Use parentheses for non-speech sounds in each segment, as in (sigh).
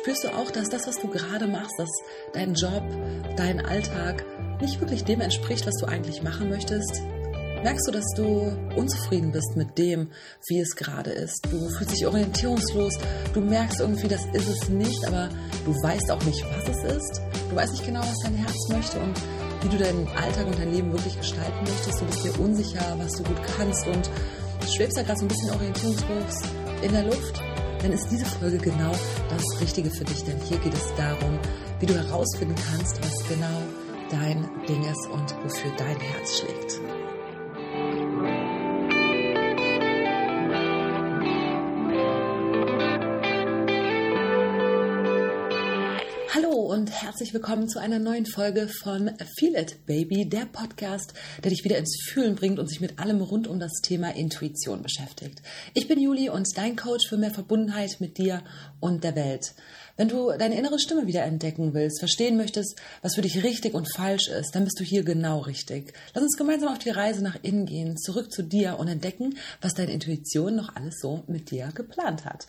Spürst du auch, dass das, was du gerade machst, dass dein Job, dein Alltag nicht wirklich dem entspricht, was du eigentlich machen möchtest? Merkst du, dass du unzufrieden bist mit dem, wie es gerade ist? Du fühlst dich orientierungslos, du merkst irgendwie, das ist es nicht, aber du weißt auch nicht, was es ist. Du weißt nicht genau, was dein Herz möchte und wie du deinen Alltag und dein Leben wirklich gestalten möchtest. Du bist dir unsicher, was du gut kannst und schwebst da gerade so ein bisschen orientierungslos in der Luft. Dann ist diese Folge genau das Richtige für dich, denn hier geht es darum, wie du herausfinden kannst, was genau dein Ding ist und wofür dein Herz schlägt. Herzlich willkommen zu einer neuen Folge von Feel It Baby, der Podcast, der dich wieder ins Fühlen bringt und sich mit allem rund um das Thema Intuition beschäftigt. Ich bin Juli und dein Coach für mehr Verbundenheit mit dir und der Welt. Wenn du deine innere Stimme wieder entdecken willst, verstehen möchtest, was für dich richtig und falsch ist, dann bist du hier genau richtig. Lass uns gemeinsam auf die Reise nach innen gehen, zurück zu dir und entdecken, was deine Intuition noch alles so mit dir geplant hat.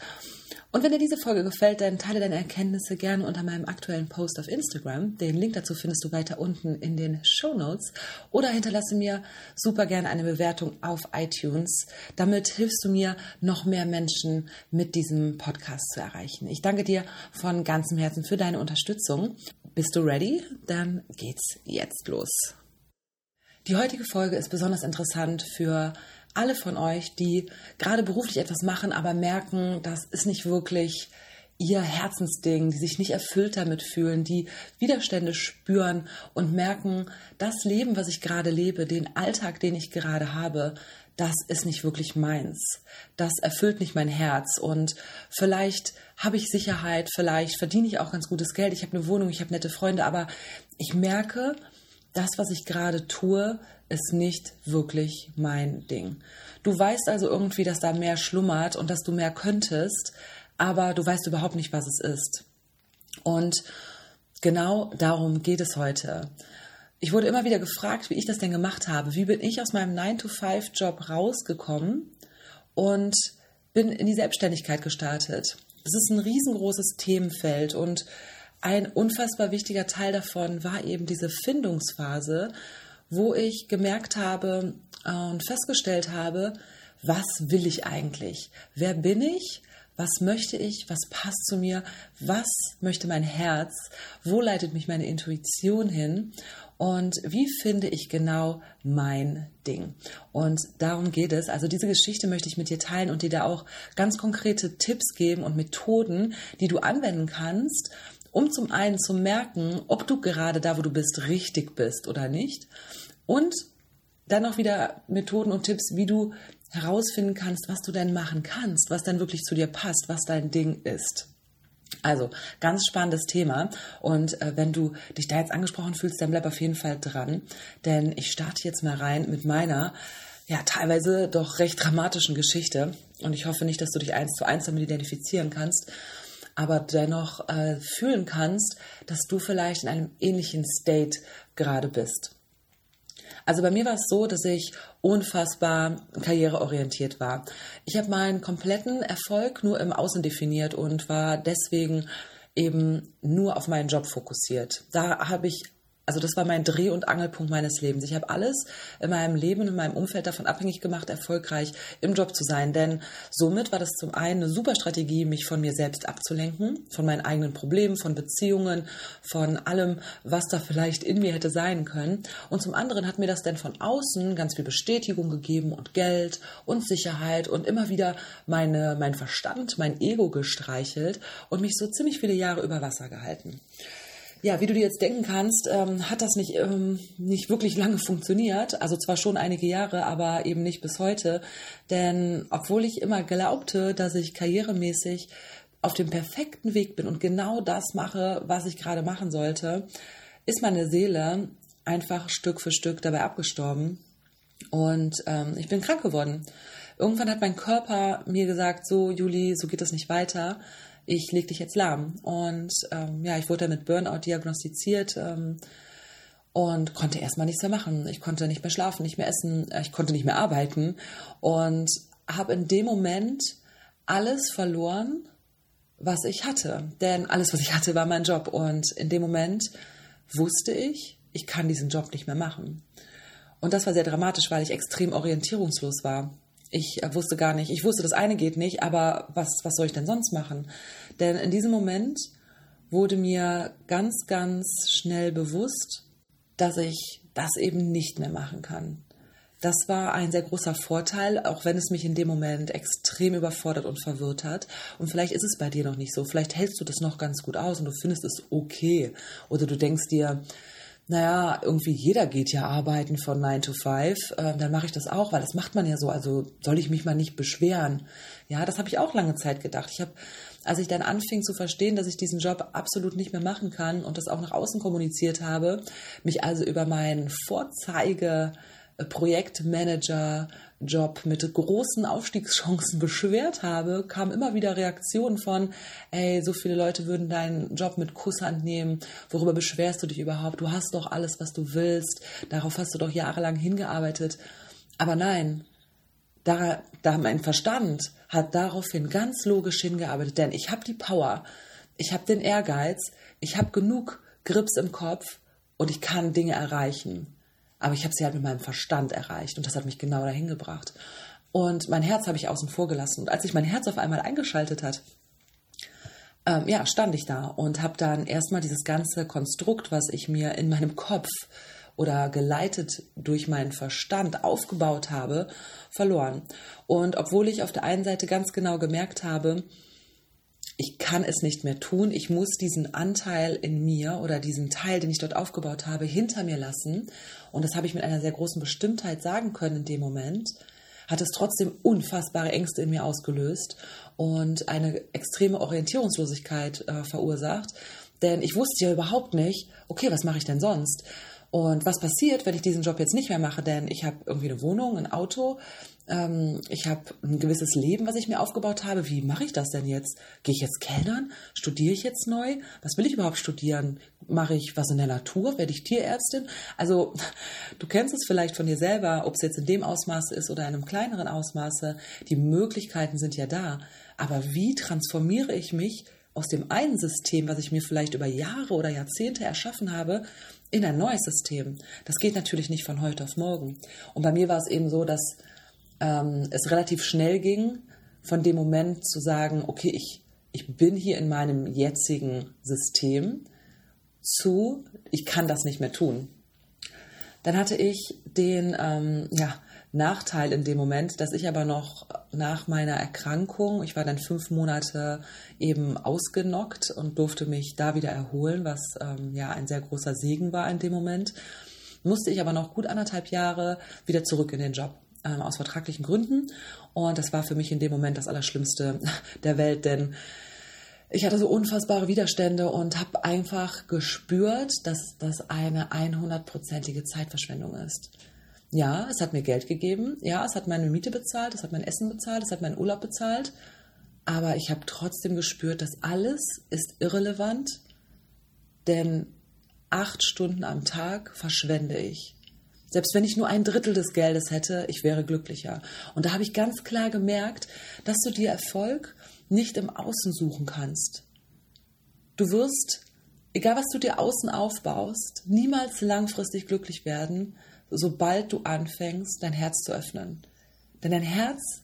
Und wenn dir diese Folge gefällt, dann teile deine Erkenntnisse gerne unter meinem aktuellen Post auf Instagram. Den Link dazu findest du weiter unten in den Show Notes. Oder hinterlasse mir super gerne eine Bewertung auf iTunes. Damit hilfst du mir, noch mehr Menschen mit diesem Podcast zu erreichen. Ich danke dir von ganzem Herzen für deine Unterstützung. Bist du ready? Dann geht's jetzt los. Die heutige Folge ist besonders interessant für alle von euch, die gerade beruflich etwas machen, aber merken, das ist nicht wirklich ihr Herzensding, die sich nicht erfüllt damit fühlen, die Widerstände spüren und merken, das Leben, was ich gerade lebe, den Alltag, den ich gerade habe, das ist nicht wirklich meins. Das erfüllt nicht mein Herz. Und vielleicht habe ich Sicherheit, vielleicht verdiene ich auch ganz gutes Geld, ich habe eine Wohnung, ich habe nette Freunde, aber ich merke, das, was ich gerade tue, ist nicht wirklich mein Ding. Du weißt also irgendwie, dass da mehr schlummert und dass du mehr könntest, aber du weißt überhaupt nicht, was es ist. Und genau darum geht es heute. Ich wurde immer wieder gefragt, wie ich das denn gemacht habe. Wie bin ich aus meinem 9-to-5-Job rausgekommen und bin in die Selbstständigkeit gestartet. Das ist ein riesengroßes Themenfeld und ein unfassbar wichtiger Teil davon war eben diese Findungsphase, wo ich gemerkt habe äh, und festgestellt habe, was will ich eigentlich? Wer bin ich? Was möchte ich? Was passt zu mir? Was möchte mein Herz? Wo leitet mich meine Intuition hin? Und wie finde ich genau mein Ding? Und darum geht es. Also diese Geschichte möchte ich mit dir teilen und dir da auch ganz konkrete Tipps geben und Methoden, die du anwenden kannst, um zum einen zu merken, ob du gerade da, wo du bist, richtig bist oder nicht. Und dann auch wieder Methoden und Tipps, wie du herausfinden kannst, was du denn machen kannst, was dann wirklich zu dir passt, was dein Ding ist. Also, ganz spannendes Thema. Und äh, wenn du dich da jetzt angesprochen fühlst, dann bleib auf jeden Fall dran. Denn ich starte jetzt mal rein mit meiner, ja, teilweise doch recht dramatischen Geschichte. Und ich hoffe nicht, dass du dich eins zu eins damit identifizieren kannst aber dennoch äh, fühlen kannst, dass du vielleicht in einem ähnlichen State gerade bist. Also bei mir war es so, dass ich unfassbar karriereorientiert war. Ich habe meinen kompletten Erfolg nur im Außen definiert und war deswegen eben nur auf meinen Job fokussiert. Da habe ich also das war mein Dreh- und Angelpunkt meines Lebens. Ich habe alles in meinem Leben, in meinem Umfeld davon abhängig gemacht, erfolgreich im Job zu sein. Denn somit war das zum einen eine super Strategie, mich von mir selbst abzulenken, von meinen eigenen Problemen, von Beziehungen, von allem, was da vielleicht in mir hätte sein können. Und zum anderen hat mir das dann von außen ganz viel Bestätigung gegeben und Geld und Sicherheit und immer wieder meine, mein Verstand, mein Ego gestreichelt und mich so ziemlich viele Jahre über Wasser gehalten. Ja, wie du dir jetzt denken kannst, ähm, hat das nicht, ähm, nicht wirklich lange funktioniert. Also zwar schon einige Jahre, aber eben nicht bis heute. Denn obwohl ich immer glaubte, dass ich karrieremäßig auf dem perfekten Weg bin und genau das mache, was ich gerade machen sollte, ist meine Seele einfach Stück für Stück dabei abgestorben. Und ähm, ich bin krank geworden. Irgendwann hat mein Körper mir gesagt, so Juli, so geht das nicht weiter ich leg dich jetzt lahm. Und ähm, ja, ich wurde mit Burnout diagnostiziert ähm, und konnte erstmal nichts mehr machen. Ich konnte nicht mehr schlafen, nicht mehr essen, äh, ich konnte nicht mehr arbeiten und habe in dem Moment alles verloren, was ich hatte. Denn alles, was ich hatte, war mein Job. Und in dem Moment wusste ich, ich kann diesen Job nicht mehr machen. Und das war sehr dramatisch, weil ich extrem orientierungslos war. Ich äh, wusste gar nicht, ich wusste, das eine geht nicht, aber was, was soll ich denn sonst machen? Denn in diesem Moment wurde mir ganz, ganz schnell bewusst, dass ich das eben nicht mehr machen kann. Das war ein sehr großer Vorteil, auch wenn es mich in dem Moment extrem überfordert und verwirrt hat. Und vielleicht ist es bei dir noch nicht so. Vielleicht hältst du das noch ganz gut aus und du findest es okay. Oder du denkst dir, naja, irgendwie jeder geht ja arbeiten von 9 to 5, äh, dann mache ich das auch, weil das macht man ja so. Also soll ich mich mal nicht beschweren. Ja, das habe ich auch lange Zeit gedacht. Ich habe, als ich dann anfing zu verstehen, dass ich diesen Job absolut nicht mehr machen kann und das auch nach außen kommuniziert habe, mich also über meinen Vorzeige Projektmanager-Job mit großen Aufstiegschancen beschwert habe, kamen immer wieder Reaktionen von, ey, so viele Leute würden deinen Job mit Kusshand nehmen, worüber beschwerst du dich überhaupt? Du hast doch alles, was du willst, darauf hast du doch jahrelang hingearbeitet. Aber nein, da, da mein Verstand hat daraufhin ganz logisch hingearbeitet, denn ich habe die Power, ich habe den Ehrgeiz, ich habe genug Grips im Kopf und ich kann Dinge erreichen. Aber ich habe sie halt mit meinem Verstand erreicht und das hat mich genau dahin gebracht. Und mein Herz habe ich außen vor gelassen. Und als sich mein Herz auf einmal eingeschaltet hat, ähm, ja, stand ich da und habe dann erstmal dieses ganze Konstrukt, was ich mir in meinem Kopf oder geleitet durch meinen Verstand aufgebaut habe, verloren. Und obwohl ich auf der einen Seite ganz genau gemerkt habe, ich kann es nicht mehr tun. Ich muss diesen Anteil in mir oder diesen Teil, den ich dort aufgebaut habe, hinter mir lassen. Und das habe ich mit einer sehr großen Bestimmtheit sagen können in dem Moment. Hat es trotzdem unfassbare Ängste in mir ausgelöst und eine extreme Orientierungslosigkeit äh, verursacht. Denn ich wusste ja überhaupt nicht, okay, was mache ich denn sonst? Und was passiert, wenn ich diesen Job jetzt nicht mehr mache? Denn ich habe irgendwie eine Wohnung, ein Auto, ähm, ich habe ein gewisses Leben, was ich mir aufgebaut habe. Wie mache ich das denn jetzt? Gehe ich jetzt Kellnern? Studiere ich jetzt neu? Was will ich überhaupt studieren? Mache ich was in der Natur? Werde ich Tierärztin? Also (laughs) du kennst es vielleicht von dir selber, ob es jetzt in dem Ausmaße ist oder in einem kleineren Ausmaße. Die Möglichkeiten sind ja da. Aber wie transformiere ich mich aus dem einen System, was ich mir vielleicht über Jahre oder Jahrzehnte erschaffen habe, in ein neues System. Das geht natürlich nicht von heute auf morgen. Und bei mir war es eben so, dass ähm, es relativ schnell ging, von dem Moment zu sagen, okay, ich, ich bin hier in meinem jetzigen System, zu, ich kann das nicht mehr tun. Dann hatte ich den ähm, ja, Nachteil in dem Moment, dass ich aber noch nach meiner Erkrankung, ich war dann fünf Monate eben ausgenockt und durfte mich da wieder erholen, was ähm, ja ein sehr großer Segen war in dem Moment, musste ich aber noch gut anderthalb Jahre wieder zurück in den Job ähm, aus vertraglichen Gründen. Und das war für mich in dem Moment das Allerschlimmste (laughs) der Welt, denn ich hatte so unfassbare Widerstände und habe einfach gespürt, dass das eine 100-prozentige Zeitverschwendung ist. Ja, es hat mir Geld gegeben, ja, es hat meine Miete bezahlt, es hat mein Essen bezahlt, es hat meinen Urlaub bezahlt, aber ich habe trotzdem gespürt, dass alles ist irrelevant, denn acht Stunden am Tag verschwende ich. Selbst wenn ich nur ein Drittel des Geldes hätte, ich wäre glücklicher. Und da habe ich ganz klar gemerkt, dass du dir Erfolg nicht im Außen suchen kannst. Du wirst, egal was du dir außen aufbaust, niemals langfristig glücklich werden, sobald du anfängst, dein Herz zu öffnen. Denn dein Herz,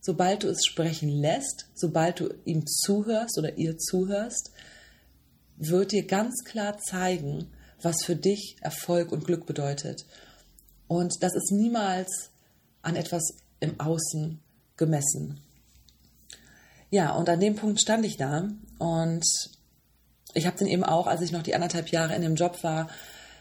sobald du es sprechen lässt, sobald du ihm zuhörst oder ihr zuhörst, wird dir ganz klar zeigen, was für dich Erfolg und Glück bedeutet. Und das ist niemals an etwas im Außen gemessen. Ja, und an dem Punkt stand ich da und ich habe dann eben auch, als ich noch die anderthalb Jahre in dem Job war,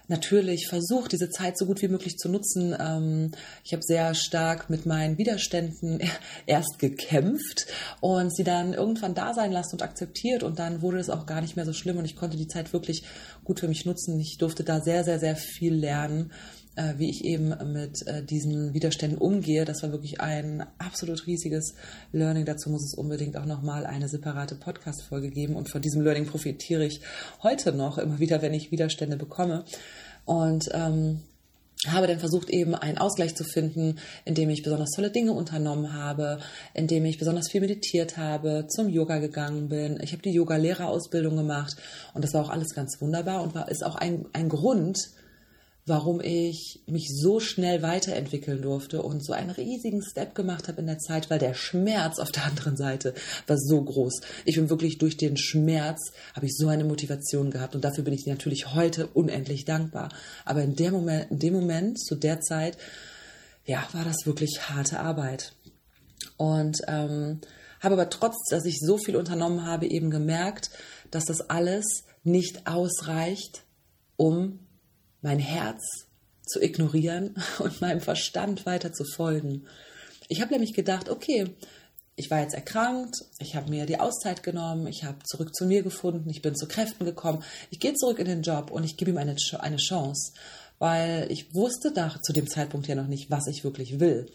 natürlich versucht, diese Zeit so gut wie möglich zu nutzen. Ähm, ich habe sehr stark mit meinen Widerständen (laughs) erst gekämpft und sie dann irgendwann da sein lassen und akzeptiert und dann wurde es auch gar nicht mehr so schlimm und ich konnte die Zeit wirklich gut für mich nutzen. Ich durfte da sehr, sehr, sehr viel lernen äh, wie ich eben mit äh, diesen Widerständen umgehe. Das war wirklich ein absolut riesiges Learning. Dazu muss es unbedingt auch nochmal eine separate Podcast-Folge geben. Und von diesem Learning profitiere ich heute noch immer wieder, wenn ich Widerstände bekomme. Und ähm, habe dann versucht, eben einen Ausgleich zu finden, indem ich besonders tolle Dinge unternommen habe, indem ich besonders viel meditiert habe, zum Yoga gegangen bin. Ich habe die Yoga-Lehrerausbildung gemacht und das war auch alles ganz wunderbar und war, ist auch ein, ein Grund, warum ich mich so schnell weiterentwickeln durfte und so einen riesigen Step gemacht habe in der Zeit, weil der Schmerz auf der anderen Seite war so groß. Ich bin wirklich durch den Schmerz habe ich so eine Motivation gehabt und dafür bin ich natürlich heute unendlich dankbar. Aber in dem Moment, in dem Moment zu der Zeit, ja, war das wirklich harte Arbeit. Und ähm, habe aber trotz, dass ich so viel unternommen habe, eben gemerkt, dass das alles nicht ausreicht, um mein Herz zu ignorieren (laughs) und meinem Verstand weiter zu folgen. Ich habe nämlich gedacht, okay, ich war jetzt erkrankt, ich habe mir die Auszeit genommen, ich habe zurück zu mir gefunden, ich bin zu Kräften gekommen, ich gehe zurück in den Job und ich gebe ihm eine, eine Chance, weil ich wusste da zu dem Zeitpunkt ja noch nicht, was ich wirklich will.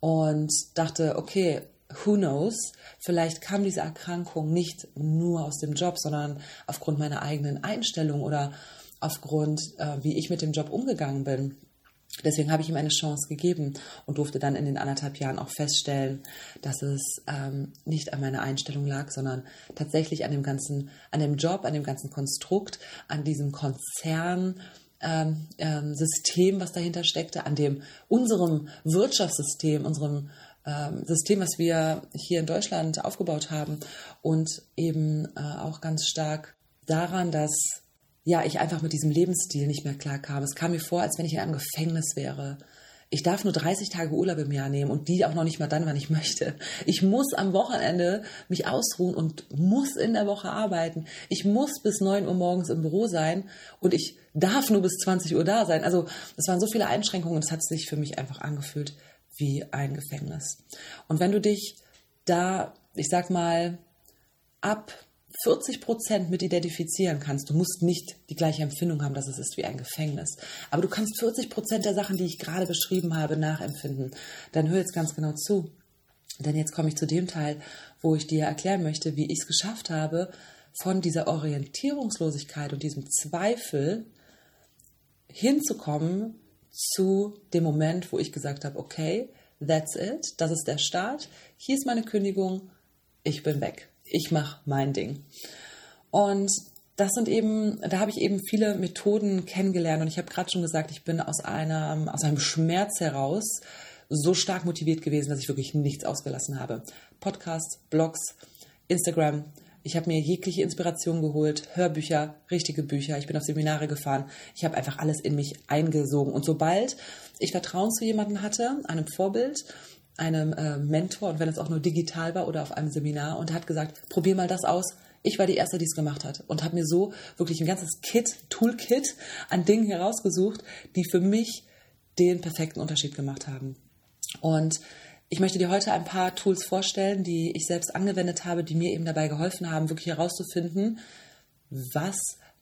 Und dachte, okay, who knows, vielleicht kam diese Erkrankung nicht nur aus dem Job, sondern aufgrund meiner eigenen Einstellung oder aufgrund, äh, wie ich mit dem Job umgegangen bin. Deswegen habe ich ihm eine Chance gegeben und durfte dann in den anderthalb Jahren auch feststellen, dass es ähm, nicht an meiner Einstellung lag, sondern tatsächlich an dem ganzen, an dem Job, an dem ganzen Konstrukt, an diesem Konzern, ähm, ähm, System, was dahinter steckte, an dem unserem Wirtschaftssystem, unserem ähm, System, was wir hier in Deutschland aufgebaut haben und eben äh, auch ganz stark daran, dass ja, ich einfach mit diesem Lebensstil nicht mehr klarkam. Es kam mir vor, als wenn ich in einem Gefängnis wäre. Ich darf nur 30 Tage Urlaub im Jahr nehmen und die auch noch nicht mal dann, wann ich (laughs) möchte. Ich muss am Wochenende mich ausruhen und muss in der Woche arbeiten. Ich muss bis 9 Uhr morgens im Büro sein und ich darf nur bis 20 Uhr da sein. Also das waren so viele Einschränkungen und es hat sich für mich einfach angefühlt wie ein Gefängnis. Und wenn du dich da, ich sag mal, ab 40 Prozent mit identifizieren kannst, du musst nicht die gleiche Empfindung haben, dass es ist wie ein Gefängnis, aber du kannst 40 Prozent der Sachen, die ich gerade beschrieben habe, nachempfinden, dann hör jetzt ganz genau zu. Denn jetzt komme ich zu dem Teil, wo ich dir erklären möchte, wie ich es geschafft habe, von dieser Orientierungslosigkeit und diesem Zweifel hinzukommen zu dem Moment, wo ich gesagt habe, okay, that's it, das ist der Start, hier ist meine Kündigung, ich bin weg ich mache mein Ding. Und das sind eben, da habe ich eben viele Methoden kennengelernt und ich habe gerade schon gesagt, ich bin aus einem, aus einem Schmerz heraus so stark motiviert gewesen, dass ich wirklich nichts ausgelassen habe. Podcasts, Blogs, Instagram. Ich habe mir jegliche Inspiration geholt, Hörbücher, richtige Bücher. Ich bin auf Seminare gefahren. Ich habe einfach alles in mich eingesogen. Und sobald ich Vertrauen zu jemandem hatte, einem Vorbild, einem äh, Mentor und wenn es auch nur digital war oder auf einem Seminar und hat gesagt, probier mal das aus. Ich war die Erste, die es gemacht hat und habe mir so wirklich ein ganzes Kit, Toolkit an Dingen herausgesucht, die für mich den perfekten Unterschied gemacht haben. Und ich möchte dir heute ein paar Tools vorstellen, die ich selbst angewendet habe, die mir eben dabei geholfen haben, wirklich herauszufinden, was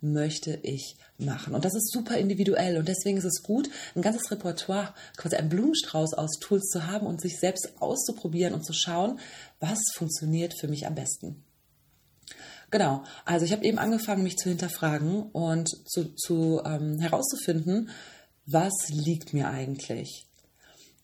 möchte ich machen. Und das ist super individuell und deswegen ist es gut, ein ganzes Repertoire, quasi einen Blumenstrauß aus Tools zu haben und sich selbst auszuprobieren und zu schauen, was funktioniert für mich am besten. Genau, also ich habe eben angefangen, mich zu hinterfragen und zu, zu ähm, herauszufinden, was liegt mir eigentlich.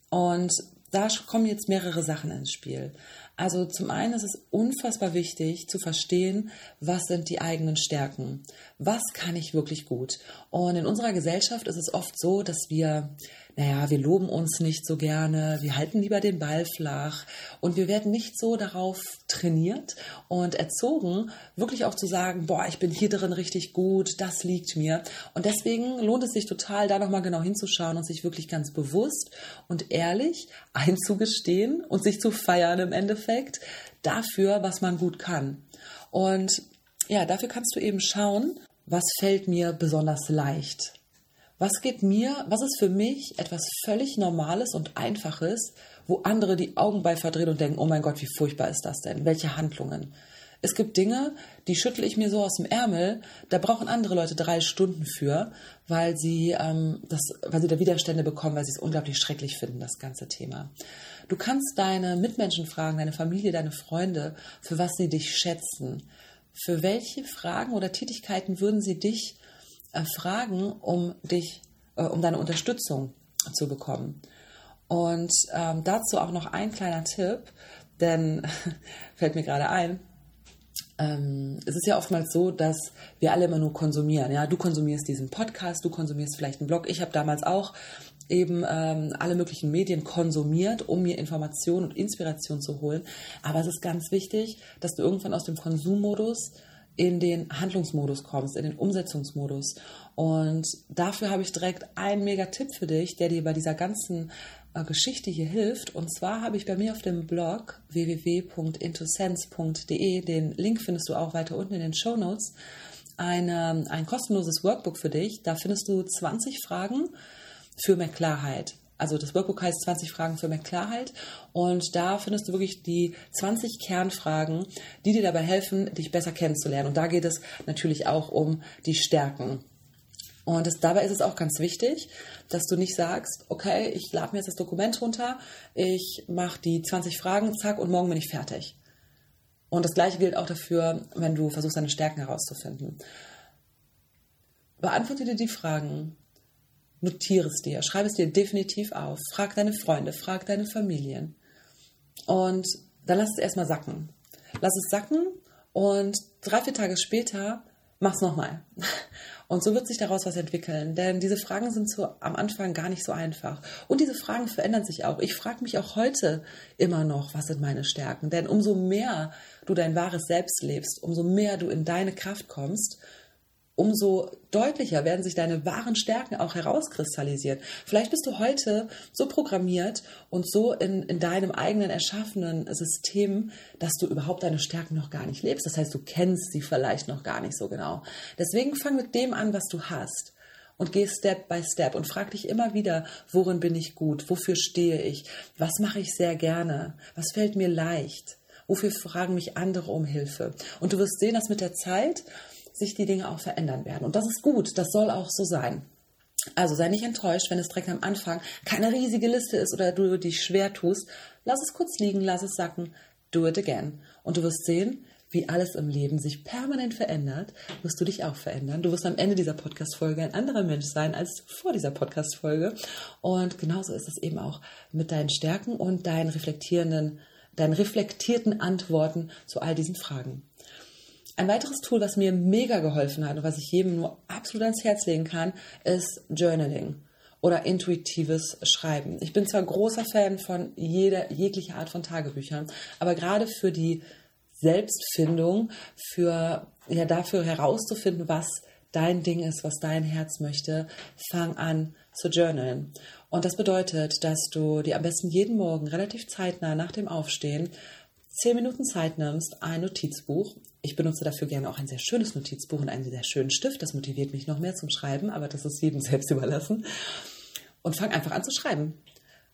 Und da kommen jetzt mehrere Sachen ins Spiel. Also zum einen ist es unfassbar wichtig zu verstehen, was sind die eigenen Stärken, was kann ich wirklich gut. Und in unserer Gesellschaft ist es oft so, dass wir naja, wir loben uns nicht so gerne, wir halten lieber den Ball flach und wir werden nicht so darauf trainiert und erzogen, wirklich auch zu sagen, boah, ich bin hier drin richtig gut, das liegt mir. Und deswegen lohnt es sich total, da nochmal genau hinzuschauen und sich wirklich ganz bewusst und ehrlich einzugestehen und sich zu feiern im Endeffekt dafür, was man gut kann. Und ja, dafür kannst du eben schauen, was fällt mir besonders leicht was geht mir, was ist für mich etwas völlig Normales und Einfaches, wo andere die Augen bei verdrehen und denken, oh mein Gott, wie furchtbar ist das denn? Welche Handlungen? Es gibt Dinge, die schüttle ich mir so aus dem Ärmel, da brauchen andere Leute drei Stunden für, weil sie, ähm, das, weil sie da Widerstände bekommen, weil sie es unglaublich schrecklich finden, das ganze Thema. Du kannst deine Mitmenschen fragen, deine Familie, deine Freunde, für was sie dich schätzen. Für welche Fragen oder Tätigkeiten würden sie dich fragen, um dich äh, um deine Unterstützung zu bekommen. Und ähm, dazu auch noch ein kleiner Tipp, denn (laughs) fällt mir gerade ein, ähm, es ist ja oftmals so, dass wir alle immer nur konsumieren. Ja, du konsumierst diesen Podcast, du konsumierst vielleicht einen Blog. Ich habe damals auch eben ähm, alle möglichen Medien konsumiert, um mir Informationen und Inspiration zu holen. Aber es ist ganz wichtig, dass du irgendwann aus dem Konsummodus in den Handlungsmodus kommst, in den Umsetzungsmodus. Und dafür habe ich direkt einen mega Tipp für dich, der dir bei dieser ganzen äh, Geschichte hier hilft. Und zwar habe ich bei mir auf dem Blog www.intosense.de, den Link findest du auch weiter unten in den Show Notes, ein kostenloses Workbook für dich. Da findest du 20 Fragen für mehr Klarheit. Also das Workbook heißt 20 Fragen für mehr Klarheit und da findest du wirklich die 20 Kernfragen, die dir dabei helfen, dich besser kennenzulernen. Und da geht es natürlich auch um die Stärken. Und das, dabei ist es auch ganz wichtig, dass du nicht sagst, okay, ich lade mir jetzt das Dokument runter, ich mache die 20 Fragen, zack, und morgen bin ich fertig. Und das gleiche gilt auch dafür, wenn du versuchst, deine Stärken herauszufinden. Beantworte dir die Fragen, notiere es dir, schreibe es dir definitiv auf, frag deine Freunde, frag deine Familien. Und dann lass es erstmal sacken. Lass es sacken und drei, vier Tage später mach's nochmal. (laughs) Und so wird sich daraus was entwickeln, denn diese Fragen sind so am Anfang gar nicht so einfach. Und diese Fragen verändern sich auch. Ich frage mich auch heute immer noch, was sind meine Stärken? Denn umso mehr du dein wahres Selbst lebst, umso mehr du in deine Kraft kommst, umso deutlicher werden sich deine wahren Stärken auch herauskristallisieren. Vielleicht bist du heute so programmiert und so in, in deinem eigenen erschaffenen System, dass du überhaupt deine Stärken noch gar nicht lebst. Das heißt, du kennst sie vielleicht noch gar nicht so genau. Deswegen fang mit dem an, was du hast. Und geh Step by Step und frag dich immer wieder, worin bin ich gut? Wofür stehe ich? Was mache ich sehr gerne? Was fällt mir leicht? Wofür fragen mich andere um Hilfe? Und du wirst sehen, dass mit der Zeit sich die Dinge auch verändern werden. Und das ist gut, das soll auch so sein. Also sei nicht enttäuscht, wenn es direkt am Anfang keine riesige Liste ist oder du dich schwer tust. Lass es kurz liegen, lass es sacken, do it again. Und du wirst sehen, wie alles im Leben sich permanent verändert, wirst du dich auch verändern. Du wirst am Ende dieser Podcast-Folge ein anderer Mensch sein als vor dieser Podcast-Folge. Und genauso ist es eben auch mit deinen Stärken und deinen reflektierenden, deinen reflektierten Antworten zu all diesen Fragen. Ein weiteres Tool, was mir mega geholfen hat und was ich jedem nur absolut ans Herz legen kann, ist Journaling oder intuitives Schreiben. Ich bin zwar großer Fan von jeder, jeglicher Art von Tagebüchern, aber gerade für die Selbstfindung, für, ja, dafür herauszufinden, was dein Ding ist, was dein Herz möchte, fang an zu journalen. Und das bedeutet, dass du dir am besten jeden Morgen relativ zeitnah nach dem Aufstehen zehn Minuten Zeit nimmst, ein Notizbuch. Ich benutze dafür gerne auch ein sehr schönes Notizbuch und einen sehr schönen Stift. Das motiviert mich noch mehr zum Schreiben, aber das ist jedem (laughs) selbst überlassen. Und fang einfach an zu schreiben.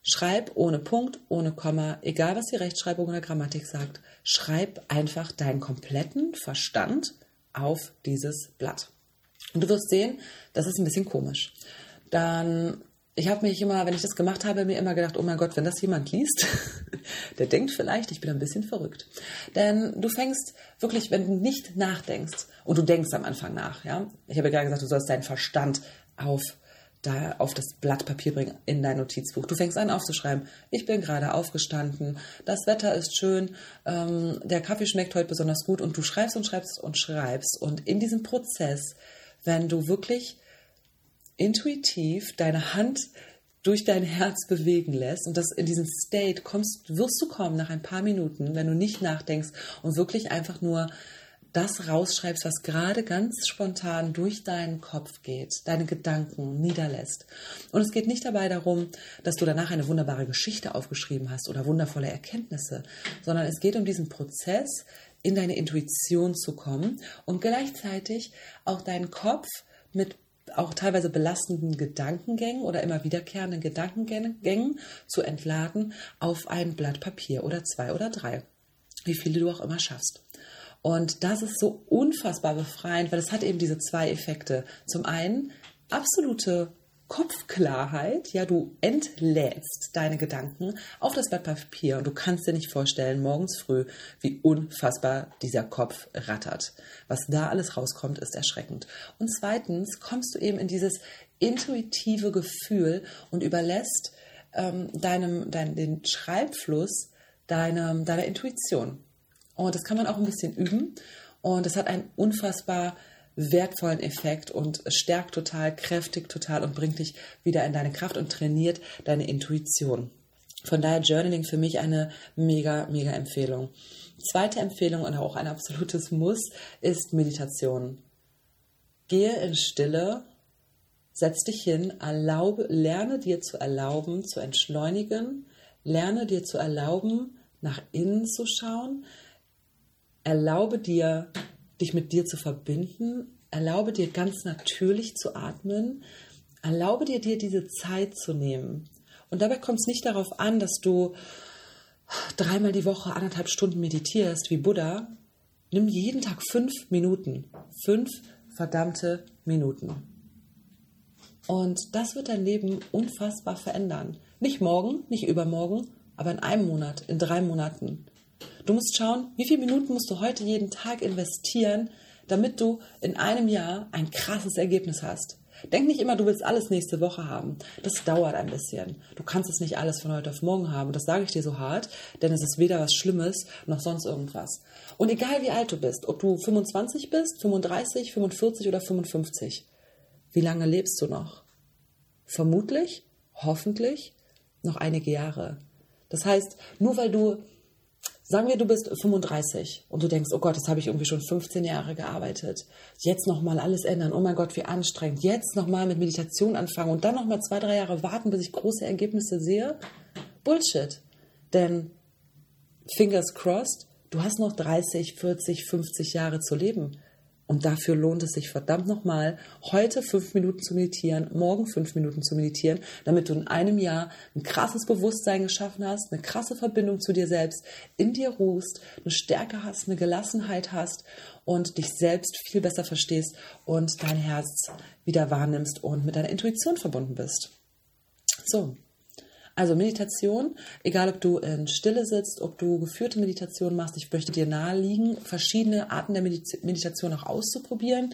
Schreib ohne Punkt, ohne Komma, egal was die Rechtschreibung oder Grammatik sagt. Schreib einfach deinen kompletten Verstand auf dieses Blatt. Und du wirst sehen, das ist ein bisschen komisch. Dann ich habe mich immer, wenn ich das gemacht habe, mir immer gedacht, oh mein Gott, wenn das jemand liest, (laughs) der denkt vielleicht, ich bin ein bisschen verrückt. Denn du fängst wirklich, wenn du nicht nachdenkst und du denkst am Anfang nach, ja. Ich habe ja gerade gesagt, du sollst deinen Verstand auf da auf das Blatt Papier bringen in dein Notizbuch. Du fängst an aufzuschreiben, ich bin gerade aufgestanden, das Wetter ist schön, ähm, der Kaffee schmeckt heute besonders gut und du schreibst und schreibst und schreibst. Und in diesem Prozess, wenn du wirklich intuitiv deine Hand durch dein Herz bewegen lässt und das in diesen State kommst, wirst du kommen nach ein paar Minuten, wenn du nicht nachdenkst und wirklich einfach nur das rausschreibst, was gerade ganz spontan durch deinen Kopf geht, deine Gedanken niederlässt. Und es geht nicht dabei darum, dass du danach eine wunderbare Geschichte aufgeschrieben hast oder wundervolle Erkenntnisse, sondern es geht um diesen Prozess, in deine Intuition zu kommen und gleichzeitig auch deinen Kopf mit auch teilweise belastenden Gedankengängen oder immer wiederkehrenden Gedankengängen zu entladen auf ein Blatt Papier oder zwei oder drei, wie viele du auch immer schaffst. Und das ist so unfassbar befreiend, weil es hat eben diese zwei Effekte. Zum einen absolute Kopfklarheit, ja, du entlädst deine Gedanken auf das Blatt Papier und du kannst dir nicht vorstellen, morgens früh, wie unfassbar dieser Kopf rattert. Was da alles rauskommt, ist erschreckend. Und zweitens kommst du eben in dieses intuitive Gefühl und überlässt ähm, deinem, dein, den Schreibfluss deiner, deiner Intuition. Und das kann man auch ein bisschen üben. Und das hat einen unfassbar wertvollen Effekt und stärkt total, kräftigt total und bringt dich wieder in deine Kraft und trainiert deine Intuition. Von daher Journaling für mich eine mega, mega Empfehlung. Zweite Empfehlung und auch ein absolutes Muss ist Meditation. Gehe in Stille, setz dich hin, erlaube, lerne dir zu erlauben, zu entschleunigen, lerne dir zu erlauben, nach innen zu schauen, erlaube dir, dich mit dir zu verbinden, erlaube dir ganz natürlich zu atmen, erlaube dir, dir diese Zeit zu nehmen. Und dabei kommt es nicht darauf an, dass du dreimal die Woche anderthalb Stunden meditierst wie Buddha. Nimm jeden Tag fünf Minuten. Fünf verdammte Minuten. Und das wird dein Leben unfassbar verändern. Nicht morgen, nicht übermorgen, aber in einem Monat, in drei Monaten. Du musst schauen, wie viele Minuten musst du heute jeden Tag investieren, damit du in einem Jahr ein krasses Ergebnis hast. Denk nicht immer, du willst alles nächste Woche haben. Das dauert ein bisschen. Du kannst es nicht alles von heute auf morgen haben. Das sage ich dir so hart, denn es ist weder was Schlimmes noch sonst irgendwas. Und egal wie alt du bist, ob du 25 bist, 35, 45 oder 55, wie lange lebst du noch? Vermutlich, hoffentlich, noch einige Jahre. Das heißt, nur weil du Sagen wir, du bist 35 und du denkst, oh Gott, das habe ich irgendwie schon 15 Jahre gearbeitet. Jetzt nochmal alles ändern. Oh mein Gott, wie anstrengend. Jetzt nochmal mit Meditation anfangen und dann nochmal zwei, drei Jahre warten, bis ich große Ergebnisse sehe. Bullshit. Denn, fingers crossed, du hast noch 30, 40, 50 Jahre zu leben. Und dafür lohnt es sich verdammt nochmal, heute fünf Minuten zu meditieren, morgen fünf Minuten zu meditieren, damit du in einem Jahr ein krasses Bewusstsein geschaffen hast, eine krasse Verbindung zu dir selbst, in dir ruhst, eine Stärke hast, eine Gelassenheit hast und dich selbst viel besser verstehst und dein Herz wieder wahrnimmst und mit deiner Intuition verbunden bist. So, also Meditation, egal ob du in Stille sitzt, ob du geführte Meditation machst, ich möchte dir naheliegen, verschiedene Arten der Meditation auch auszuprobieren.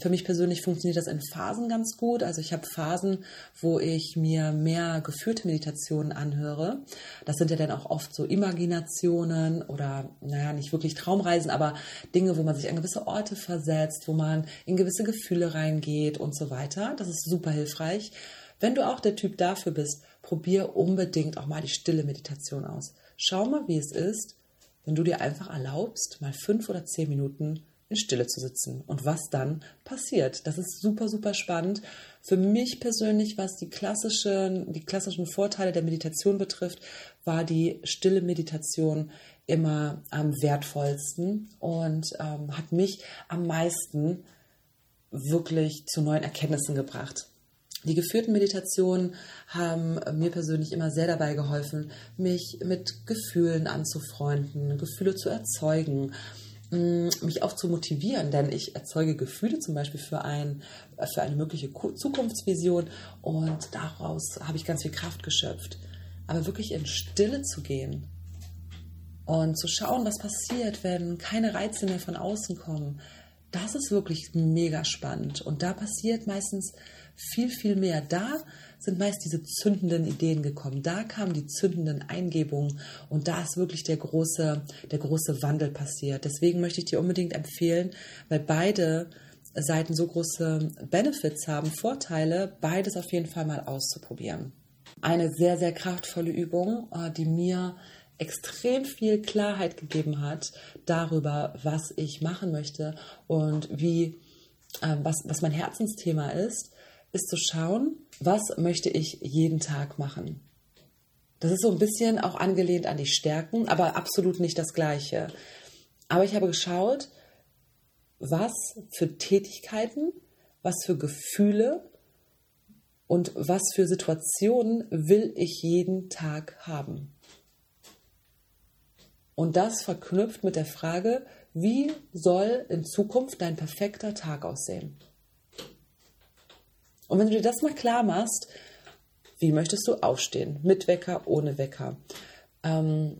Für mich persönlich funktioniert das in Phasen ganz gut. Also ich habe Phasen, wo ich mir mehr geführte Meditationen anhöre. Das sind ja dann auch oft so Imaginationen oder, naja, nicht wirklich Traumreisen, aber Dinge, wo man sich an gewisse Orte versetzt, wo man in gewisse Gefühle reingeht und so weiter. Das ist super hilfreich. Wenn du auch der Typ dafür bist, probier unbedingt auch mal die stille Meditation aus. Schau mal, wie es ist, wenn du dir einfach erlaubst, mal fünf oder zehn Minuten in Stille zu sitzen und was dann passiert. Das ist super, super spannend. Für mich persönlich, was die klassischen, die klassischen Vorteile der Meditation betrifft, war die stille Meditation immer am wertvollsten und ähm, hat mich am meisten wirklich zu neuen Erkenntnissen gebracht. Die geführten Meditationen haben mir persönlich immer sehr dabei geholfen, mich mit Gefühlen anzufreunden, Gefühle zu erzeugen, mm, mich auch zu motivieren, denn ich erzeuge Gefühle zum Beispiel für, ein, für eine mögliche Zukunftsvision und daraus habe ich ganz viel Kraft geschöpft. Aber wirklich in Stille zu gehen und zu schauen, was passiert, wenn keine Reize mehr von außen kommen, das ist wirklich mega spannend. Und da passiert meistens viel, viel mehr. Da sind meist diese zündenden Ideen gekommen. Da kamen die zündenden Eingebungen und da ist wirklich der große, der große Wandel passiert. Deswegen möchte ich dir unbedingt empfehlen, weil beide Seiten so große Benefits haben, Vorteile, beides auf jeden Fall mal auszuprobieren. Eine sehr, sehr kraftvolle Übung, äh, die mir extrem viel Klarheit gegeben hat darüber, was ich machen möchte und wie, äh, was, was mein Herzensthema ist, ist zu schauen, was möchte ich jeden Tag machen. Das ist so ein bisschen auch angelehnt an die Stärken, aber absolut nicht das Gleiche. Aber ich habe geschaut, was für Tätigkeiten, was für Gefühle und was für Situationen will ich jeden Tag haben. Und das verknüpft mit der Frage, wie soll in Zukunft dein perfekter Tag aussehen? Und wenn du dir das mal klar machst, wie möchtest du aufstehen? Mit Wecker, ohne Wecker? Ähm,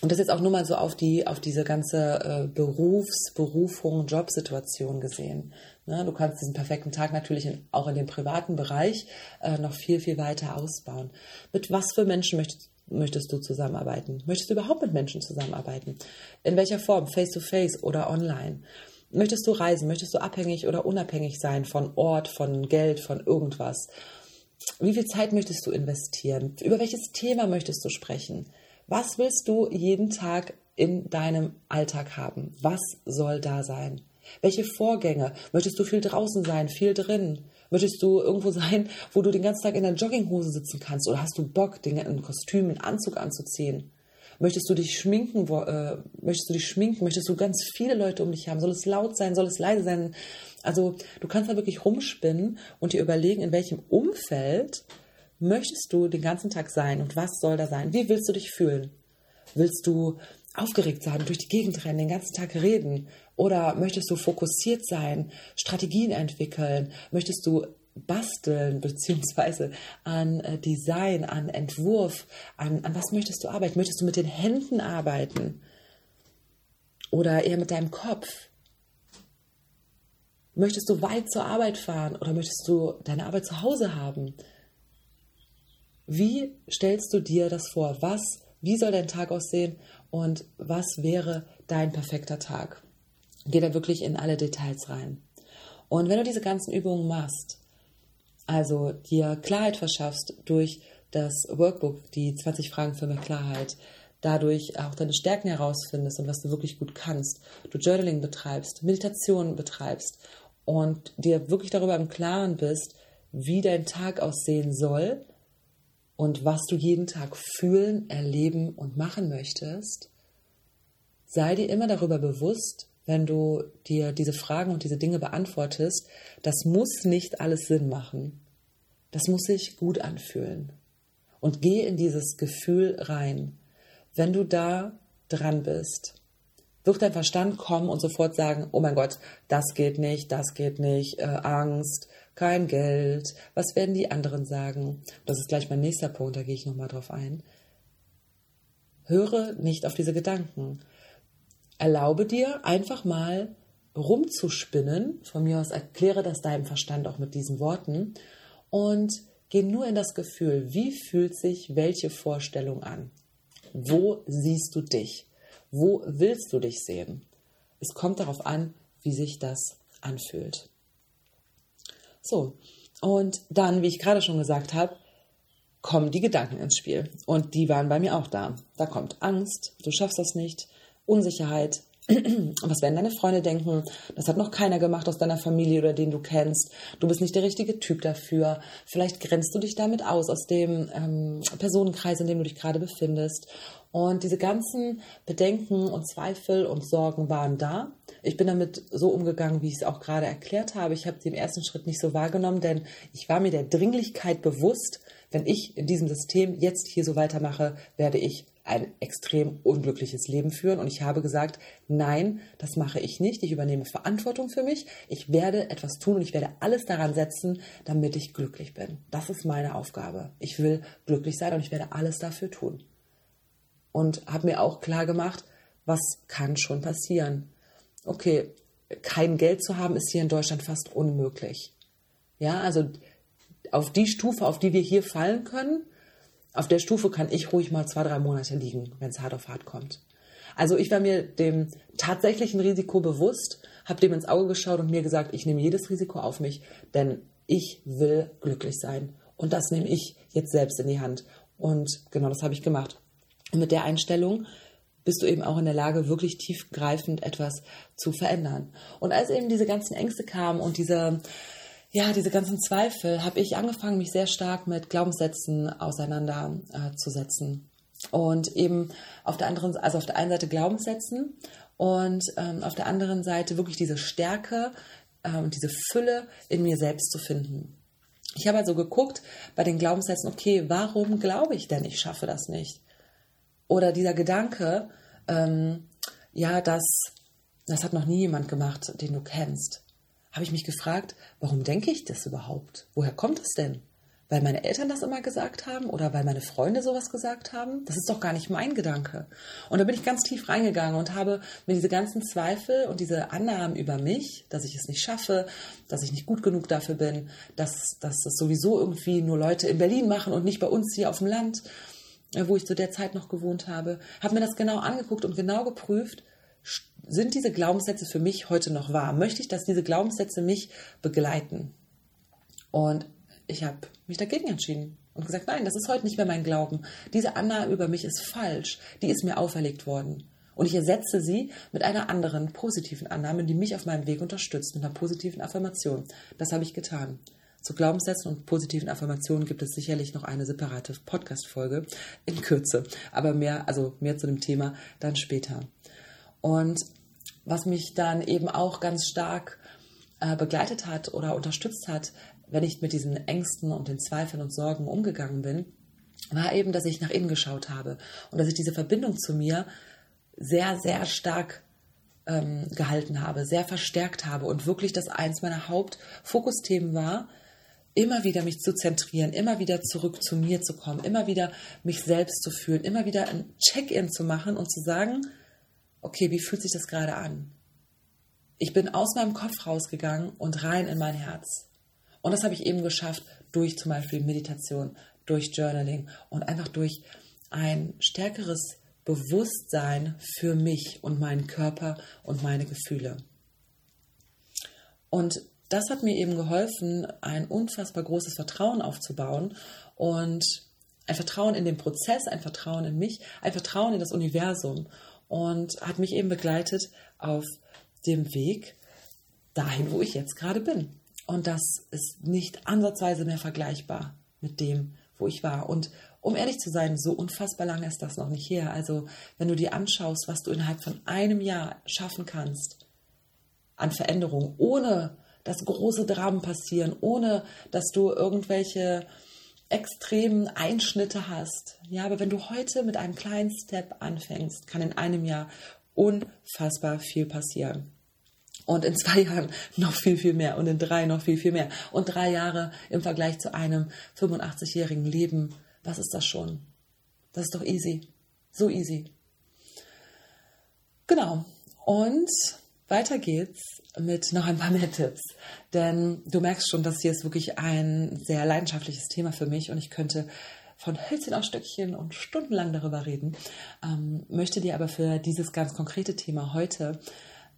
Und das jetzt auch nur mal so auf die, auf diese ganze äh, Berufs-, Berufung, Jobsituation gesehen. Ne? Du kannst diesen perfekten Tag natürlich in, auch in dem privaten Bereich äh, noch viel, viel weiter ausbauen. Mit was für Menschen möchtest, möchtest du zusammenarbeiten? Möchtest du überhaupt mit Menschen zusammenarbeiten? In welcher Form? Face-to-face -face oder online? Möchtest du reisen? Möchtest du abhängig oder unabhängig sein von Ort, von Geld, von irgendwas? Wie viel Zeit möchtest du investieren? Über welches Thema möchtest du sprechen? Was willst du jeden Tag in deinem Alltag haben? Was soll da sein? Welche Vorgänge? Möchtest du viel draußen sein, viel drin? Möchtest du irgendwo (laughs) sein, wo du den ganzen Tag in der Jogginghose sitzen kannst? Oder hast du Bock, Dinge in Kostüm, in Anzug anzuziehen? Möchtest du dich schminken? Äh, möchtest du dich schminken? Möchtest du ganz viele Leute um dich haben? Soll es laut sein? Soll es leise sein? Also du kannst da wirklich rumspinnen und dir überlegen, in welchem Umfeld möchtest du den ganzen Tag sein und was soll da sein? Wie willst du dich fühlen? Willst du aufgeregt sein, durch die Gegend rennen, den ganzen Tag reden? Oder möchtest du fokussiert sein, Strategien entwickeln? Möchtest du basteln, beziehungsweise an äh, Design, an Entwurf, an, an was möchtest du arbeiten? Möchtest du mit den Händen arbeiten? Oder eher mit deinem Kopf? Möchtest du weit zur Arbeit fahren oder möchtest du deine Arbeit zu Hause haben? Wie stellst du dir das vor? Was, wie soll dein Tag aussehen und was wäre dein perfekter Tag? Geh da wirklich in alle Details rein. Und wenn du diese ganzen Übungen machst, also dir Klarheit verschaffst durch das Workbook, die 20 Fragen für mehr Klarheit, dadurch auch deine Stärken herausfindest und was du wirklich gut kannst, du Journaling betreibst, Meditation betreibst und dir wirklich darüber im Klaren bist, wie dein Tag aussehen soll und was du jeden Tag fühlen, erleben und machen möchtest, sei dir immer darüber bewusst, wenn du dir diese Fragen und diese Dinge beantwortest, das muss nicht alles Sinn machen. Das muss sich gut anfühlen. Und geh in dieses Gefühl rein. Wenn du da dran bist, wird dein Verstand kommen und sofort sagen, oh mein Gott, das geht nicht, das geht nicht, äh, Angst, kein Geld, was werden die anderen sagen? Das ist gleich mein nächster Punkt, da gehe ich nochmal drauf ein. Höre nicht auf diese Gedanken. Erlaube dir einfach mal rumzuspinnen. Von mir aus erkläre das deinem Verstand auch mit diesen Worten und geh nur in das Gefühl, wie fühlt sich welche Vorstellung an? Wo siehst du dich? Wo willst du dich sehen? Es kommt darauf an, wie sich das anfühlt. So, und dann, wie ich gerade schon gesagt habe, kommen die Gedanken ins Spiel. Und die waren bei mir auch da. Da kommt Angst, du schaffst das nicht, Unsicherheit. (clears throat) Was werden deine Freunde denken? Das hat noch keiner gemacht aus deiner Familie oder den du kennst. Du bist nicht der richtige Typ dafür. Vielleicht grenzt du dich damit aus, aus dem ähm, Personenkreis, in dem du dich gerade befindest. Und diese ganzen Bedenken und Zweifel und Sorgen waren da. Ich bin damit so umgegangen, wie ich es auch gerade erklärt habe. Ich habe sie im ersten Schritt nicht so wahrgenommen, denn ich war mir der Dringlichkeit bewusst, wenn ich in diesem System jetzt hier so weitermache, werde ich ein extrem unglückliches Leben führen. Und ich habe gesagt, nein, das mache ich nicht. Ich übernehme Verantwortung für mich. Ich werde etwas tun und ich werde alles daran setzen, damit ich glücklich bin. Das ist meine Aufgabe. Ich will glücklich sein und ich werde alles dafür tun und habe mir auch klar gemacht, was kann schon passieren. Okay, kein Geld zu haben ist hier in Deutschland fast unmöglich. Ja, also auf die Stufe, auf die wir hier fallen können, auf der Stufe kann ich ruhig mal zwei, drei Monate liegen, wenn es hart auf hart kommt. Also ich war mir dem tatsächlichen Risiko bewusst, habe dem ins Auge geschaut und mir gesagt, ich nehme jedes Risiko auf mich, denn ich will glücklich sein. Und das nehme ich jetzt selbst in die Hand. Und genau das habe ich gemacht. Und mit der Einstellung bist du eben auch in der Lage, wirklich tiefgreifend etwas zu verändern. Und als eben diese ganzen Ängste kamen und diese, ja, diese ganzen Zweifel, habe ich angefangen, mich sehr stark mit Glaubenssätzen auseinanderzusetzen. Äh, und eben auf der anderen, also auf der einen Seite Glaubenssätzen und ähm, auf der anderen Seite wirklich diese Stärke äh, und diese Fülle in mir selbst zu finden. Ich habe also geguckt bei den Glaubenssätzen, okay, warum glaube ich denn, ich schaffe das nicht? Oder dieser Gedanke, ähm, ja, das, das hat noch nie jemand gemacht, den du kennst. Habe ich mich gefragt, warum denke ich das überhaupt? Woher kommt es denn? weil meine Eltern das immer gesagt haben oder weil meine Freunde sowas gesagt haben. Das ist doch gar nicht mein Gedanke. Und da bin ich ganz tief reingegangen und habe mir diese ganzen Zweifel und diese Annahmen über mich, dass ich es nicht schaffe, dass ich nicht gut genug dafür bin, dass, dass das sowieso irgendwie nur Leute in Berlin machen und nicht bei uns hier auf dem Land, äh, wo ich zu der Zeit noch gewohnt habe, habe mir das genau angeguckt und genau geprüft, sind diese Glaubenssätze für mich heute noch wahr? Möchte ich, dass diese Glaubenssätze mich begleiten? Und ich habe mich dagegen entschieden und gesagt, nein, das ist heute nicht mehr mein Glauben. Diese Annahme über mich ist falsch. Die ist mir auferlegt worden. Und ich ersetze sie mit einer anderen positiven Annahme, die mich auf meinem Weg unterstützt, mit einer positiven Affirmation. Das habe ich getan. Zu Glaubenssätzen und positiven Affirmationen gibt es sicherlich noch eine separate Podcast-Folge in Kürze. Aber mehr, also mehr zu dem Thema dann später. Und was mich dann eben auch ganz stark äh, begleitet hat oder unterstützt hat, wenn ich mit diesen Ängsten und den Zweifeln und Sorgen umgegangen bin, war eben, dass ich nach innen geschaut habe und dass ich diese Verbindung zu mir sehr, sehr stark ähm, gehalten habe, sehr verstärkt habe und wirklich das eins meiner Hauptfokusthemen war, immer wieder mich zu zentrieren, immer wieder zurück zu mir zu kommen, immer wieder mich selbst zu fühlen, immer wieder ein Check-in zu machen und zu sagen, okay, wie fühlt sich das gerade an? Ich bin aus meinem Kopf rausgegangen und rein in mein Herz. Und das habe ich eben geschafft durch zum Beispiel Meditation, durch Journaling und einfach durch ein stärkeres Bewusstsein für mich und meinen Körper und meine Gefühle. Und das hat mir eben geholfen, ein unfassbar großes Vertrauen aufzubauen und ein Vertrauen in den Prozess, ein Vertrauen in mich, ein Vertrauen in das Universum und hat mich eben begleitet auf dem Weg dahin, wo ich jetzt gerade bin. Und das ist nicht ansatzweise mehr vergleichbar mit dem, wo ich war. Und um ehrlich zu sein, so unfassbar lange ist das noch nicht her. Also wenn du dir anschaust, was du innerhalb von einem Jahr schaffen kannst an Veränderung, ohne dass große Dramen passieren, ohne dass du irgendwelche extremen Einschnitte hast. Ja, aber wenn du heute mit einem kleinen Step anfängst, kann in einem Jahr unfassbar viel passieren. Und in zwei (laughs) Jahren noch viel, viel mehr. Und in drei noch viel, viel mehr. Und drei Jahre im Vergleich zu einem 85-jährigen Leben. Was ist das schon? Das ist doch easy. So easy. Genau. Und weiter geht's mit noch ein paar mehr Tipps. Denn du merkst schon, das hier ist wirklich ein sehr leidenschaftliches Thema für mich und ich könnte von Hölzchen auf Stöckchen und stundenlang darüber reden. Ähm, möchte dir aber für dieses ganz konkrete Thema heute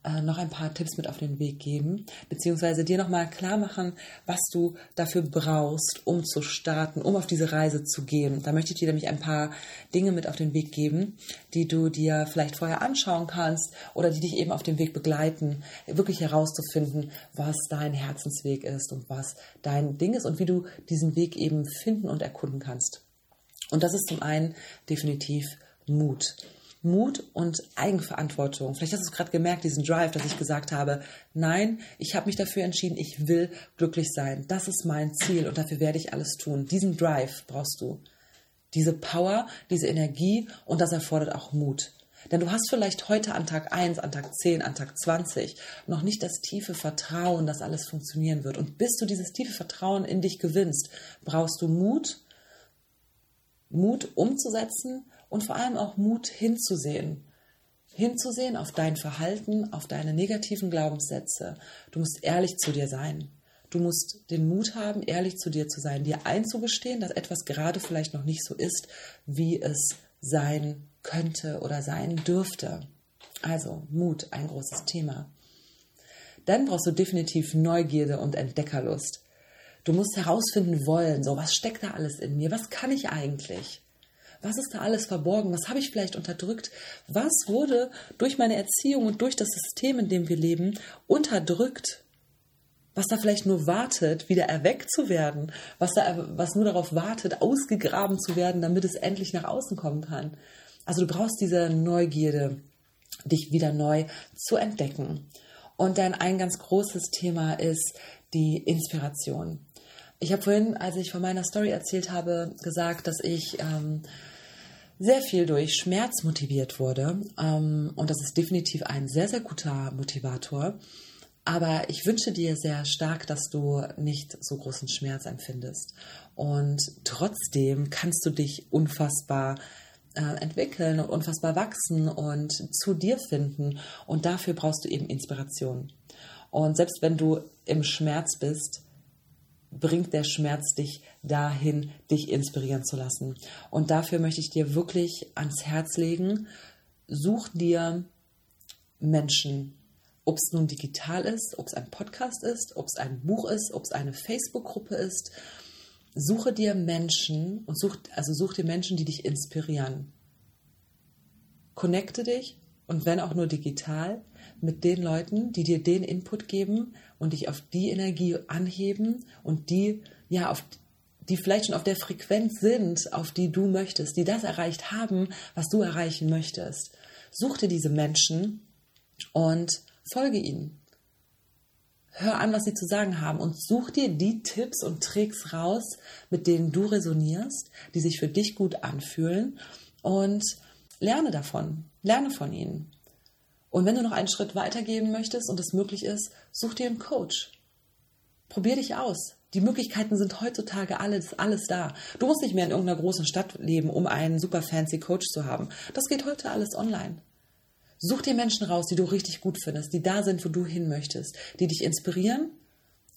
äh, noch ein paar Tipps mit auf den Weg geben, beziehungsweise dir nochmal klar machen, was du dafür brauchst, um zu starten, um auf diese Reise zu gehen. Da möchte ich dir nämlich ein paar Dinge mit auf den Weg geben, die du dir vielleicht vorher anschauen kannst oder die dich eben auf dem Weg begleiten, wirklich herauszufinden, was dein Herzensweg ist und was dein Ding ist und wie du diesen Weg eben finden und erkunden kannst. Und das ist zum einen definitiv Mut. Mut und Eigenverantwortung. Vielleicht hast du es gerade gemerkt, diesen Drive, dass ich gesagt habe, nein, ich habe mich dafür entschieden, ich will glücklich sein. Das ist mein Ziel und dafür werde ich alles tun. Diesen Drive brauchst du. Diese Power, diese Energie und das erfordert auch Mut. Denn du hast vielleicht heute an Tag 1, an Tag 10, an Tag 20 noch nicht das tiefe Vertrauen, dass alles funktionieren wird. Und bis du dieses tiefe Vertrauen in dich gewinnst, brauchst du Mut, Mut umzusetzen und vor allem auch Mut hinzusehen. Hinzusehen auf dein Verhalten, auf deine negativen Glaubenssätze. Du musst ehrlich zu dir sein. Du musst den Mut haben, ehrlich zu dir zu sein, dir einzugestehen, dass etwas gerade vielleicht noch nicht so ist, wie es sein könnte oder sein dürfte. Also Mut, ein großes Thema. Dann brauchst du definitiv Neugierde und Entdeckerlust. Du musst herausfinden wollen, so was steckt da alles in mir, was kann ich eigentlich? Was ist da alles verborgen? Was habe ich vielleicht unterdrückt? Was wurde durch meine Erziehung und durch das System, in dem wir leben, unterdrückt? Was da vielleicht nur wartet, wieder erweckt zu werden? Was, da, was nur darauf wartet, ausgegraben zu werden, damit es endlich nach außen kommen kann? Also du brauchst diese Neugierde, dich wieder neu zu entdecken. Und dann ein ganz großes Thema ist die Inspiration. Ich habe vorhin, als ich von meiner Story erzählt habe, gesagt, dass ich ähm, sehr viel durch Schmerz motiviert wurde. Ähm, und das ist definitiv ein sehr, sehr guter Motivator. Aber ich wünsche dir sehr stark, dass du nicht so großen Schmerz empfindest. Und trotzdem kannst du dich unfassbar äh, entwickeln und unfassbar wachsen und zu dir finden. Und dafür brauchst du eben Inspiration. Und selbst wenn du im Schmerz bist, bringt der Schmerz dich dahin, dich inspirieren zu lassen. Und dafür möchte ich dir wirklich ans Herz legen, such dir Menschen, ob es nun digital ist, ob es ein Podcast ist, ob es ein Buch ist, ob es eine Facebook-Gruppe ist. Suche dir Menschen und such, also such dir Menschen, die dich inspirieren. Connecte dich und wenn auch nur digital mit den Leuten, die dir den Input geben und dich auf die Energie anheben und die ja auf die vielleicht schon auf der Frequenz sind, auf die du möchtest, die das erreicht haben, was du erreichen möchtest. Such dir diese Menschen und folge ihnen. Hör an, was sie zu sagen haben und such dir die Tipps und Tricks raus, mit denen du resonierst, die sich für dich gut anfühlen und lerne davon, lerne von ihnen. Und wenn du noch einen Schritt weitergeben möchtest und es möglich ist, such dir einen Coach. Probier dich aus. Die Möglichkeiten sind heutzutage alles, alles da. Du musst nicht mehr in irgendeiner großen Stadt leben, um einen super fancy Coach zu haben. Das geht heute alles online. Such dir Menschen raus, die du richtig gut findest, die da sind, wo du hin möchtest, die dich inspirieren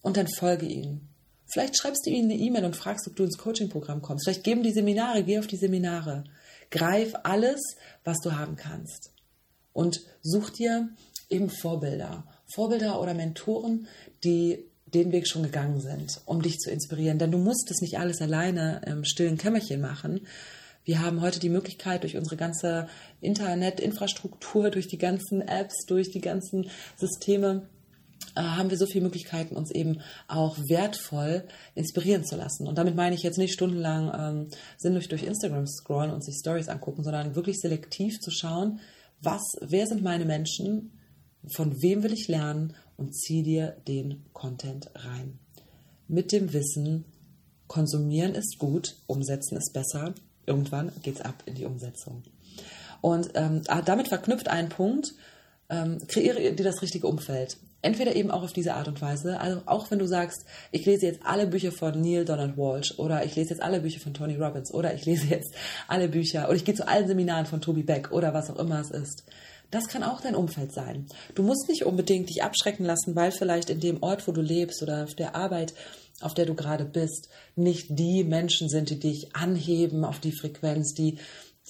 und dann folge ihnen. Vielleicht schreibst du ihnen eine E-Mail und fragst, ob du ins Coaching-Programm kommst. Vielleicht geben die Seminare, geh auf die Seminare. Greif alles, was du haben kannst. Und such dir eben Vorbilder. Vorbilder oder Mentoren, die den Weg schon gegangen sind, um dich zu inspirieren. Denn du musst es nicht alles alleine im stillen Kämmerchen machen, wir haben heute die Möglichkeit, durch unsere ganze Internetinfrastruktur, durch die ganzen Apps, durch die ganzen Systeme, äh, haben wir so viele Möglichkeiten, uns eben auch wertvoll inspirieren zu lassen. Und damit meine ich jetzt nicht stundenlang ähm, sinnlos durch Instagram scrollen und sich Stories angucken, sondern wirklich selektiv zu schauen, was, wer sind meine Menschen, von wem will ich lernen und zieh dir den Content rein. Mit dem Wissen, konsumieren ist gut, umsetzen ist besser irgendwann geht es ab in die Umsetzung. Und ähm, ah, damit verknüpft ein Punkt, ähm, kreiere dir das richtige Umfeld. Entweder eben auch auf diese Art und Weise, also auch wenn du sagst, ich lese jetzt alle Bücher von Neil Donald Walsh oder ich lese jetzt alle Bücher von Tony Robbins oder ich lese jetzt alle Bücher oder ich gehe zu allen Seminaren von Toby Beck oder was auch immer es ist. Das kann auch dein Umfeld sein. Du musst nicht unbedingt dich abschrecken lassen, weil vielleicht in dem Ort, wo du lebst oder auf der Arbeit, auf der du gerade bist, nicht die Menschen sind, die dich anheben auf die Frequenz, die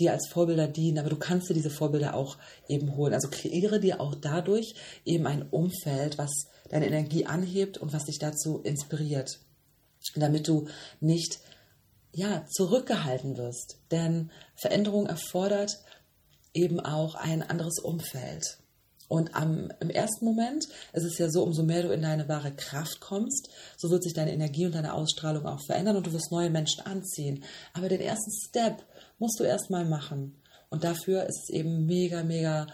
dir als Vorbilder dienen, aber du kannst dir diese Vorbilder auch eben holen. Also kreiere dir auch dadurch eben ein Umfeld, was deine Energie anhebt und was dich dazu inspiriert, damit du nicht ja, zurückgehalten wirst. Denn Veränderung erfordert eben auch ein anderes Umfeld. Und am, im ersten Moment ist es ja so, umso mehr du in deine wahre Kraft kommst, so wird sich deine Energie und deine Ausstrahlung auch verändern und du wirst neue Menschen anziehen. Aber den ersten Step musst du erstmal machen. Und dafür ist es eben mega, mega,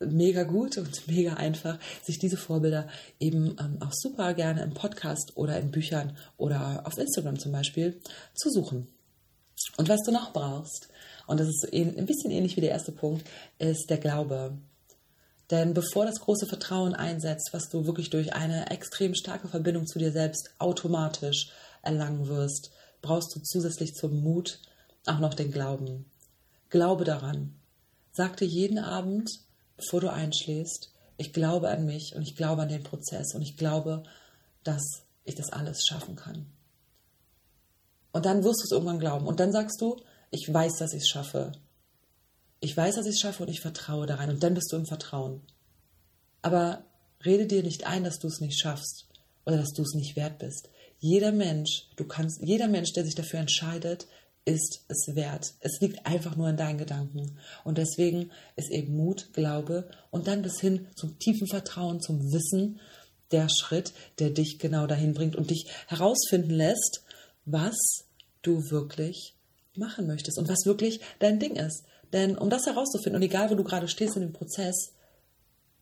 mega gut und (laughs) mega einfach, sich diese Vorbilder eben ähm, auch super gerne im Podcast oder in Büchern oder auf Instagram zum Beispiel zu suchen. Und was du noch brauchst, und das ist ein bisschen ähnlich wie der erste Punkt, ist der Glaube. Denn bevor das große Vertrauen einsetzt, was du wirklich durch eine extrem starke Verbindung zu dir selbst automatisch erlangen wirst, brauchst du zusätzlich zum Mut auch noch den Glauben. Glaube daran. Sag dir jeden Abend, bevor du einschläfst, ich glaube an mich und ich glaube an den Prozess und ich glaube, dass ich das alles schaffen kann. Und dann wirst du es irgendwann glauben. Und dann sagst du, ich weiß, dass ich es schaffe. Ich weiß, dass ich es schaffe und ich vertraue da rein. Und dann bist du im Vertrauen. Aber rede dir nicht ein, dass du es nicht schaffst oder dass du es nicht wert bist. Jeder Mensch, du kannst, jeder Mensch, der sich dafür entscheidet, ist es wert. Es liegt einfach nur in deinen Gedanken. Und deswegen ist eben Mut, Glaube und dann bis hin zum tiefen Vertrauen, zum Wissen der Schritt, der dich genau dahin bringt und dich herausfinden lässt, was du wirklich machen möchtest und was wirklich dein Ding ist. Denn um das herauszufinden, und egal wo du gerade stehst in dem Prozess,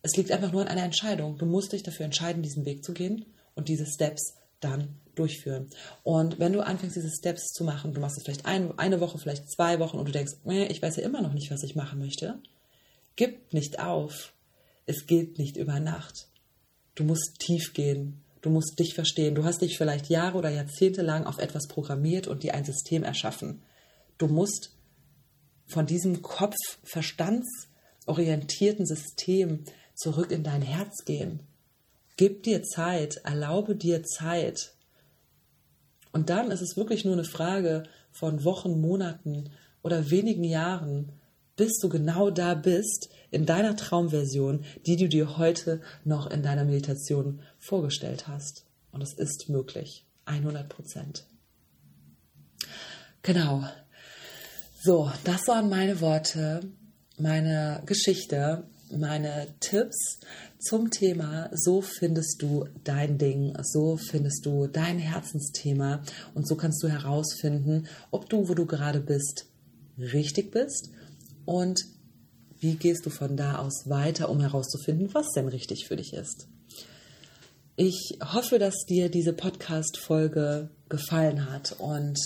es liegt einfach nur an einer Entscheidung. Du musst dich dafür entscheiden, diesen Weg zu gehen und diese Steps dann durchführen. Und wenn du anfängst, diese Steps zu machen, du machst es vielleicht ein, eine Woche, vielleicht zwei Wochen und du denkst, ich weiß ja immer noch nicht, was ich machen möchte, gib nicht auf. Es geht nicht über Nacht. Du musst tief gehen. Du musst dich verstehen. Du hast dich vielleicht Jahre oder Jahrzehnte lang auf etwas programmiert und dir ein System erschaffen. Du musst von diesem Kopf-Verstandsorientierten System zurück in dein Herz gehen. Gib dir Zeit, erlaube dir Zeit. Und dann ist es wirklich nur eine Frage von Wochen, Monaten oder wenigen Jahren, bis du genau da bist, in deiner Traumversion, die du dir heute noch in deiner Meditation vorgestellt hast. Und es ist möglich. 100 Prozent. Genau. So, das waren meine Worte, meine Geschichte, meine Tipps zum Thema, so findest du dein Ding, so findest du dein Herzensthema und so kannst du herausfinden, ob du, wo du gerade bist, richtig bist und wie gehst du von da aus weiter, um herauszufinden, was denn richtig für dich ist. Ich hoffe, dass dir diese Podcast-Folge gefallen hat und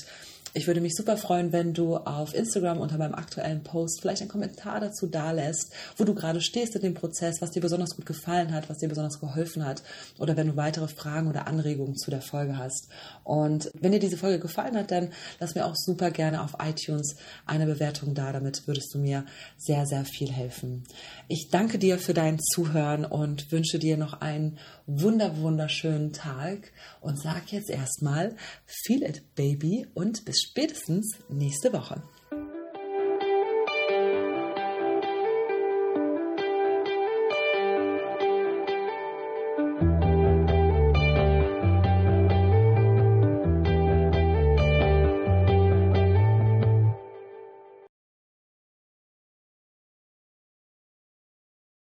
ich würde mich super freuen, wenn du auf Instagram unter meinem aktuellen Post vielleicht einen Kommentar dazu dalässt, wo du gerade stehst in dem Prozess, was dir besonders gut gefallen hat, was dir besonders geholfen hat oder wenn du weitere Fragen oder Anregungen zu der Folge hast. Und wenn dir diese Folge gefallen hat, dann lass mir auch super gerne auf iTunes eine Bewertung da. Damit würdest du mir sehr, sehr viel helfen. Ich danke dir für dein Zuhören und wünsche dir noch einen wunder, wunderschönen Tag und sag jetzt erstmal Feel it, Baby und bis spätestens nächste Woche.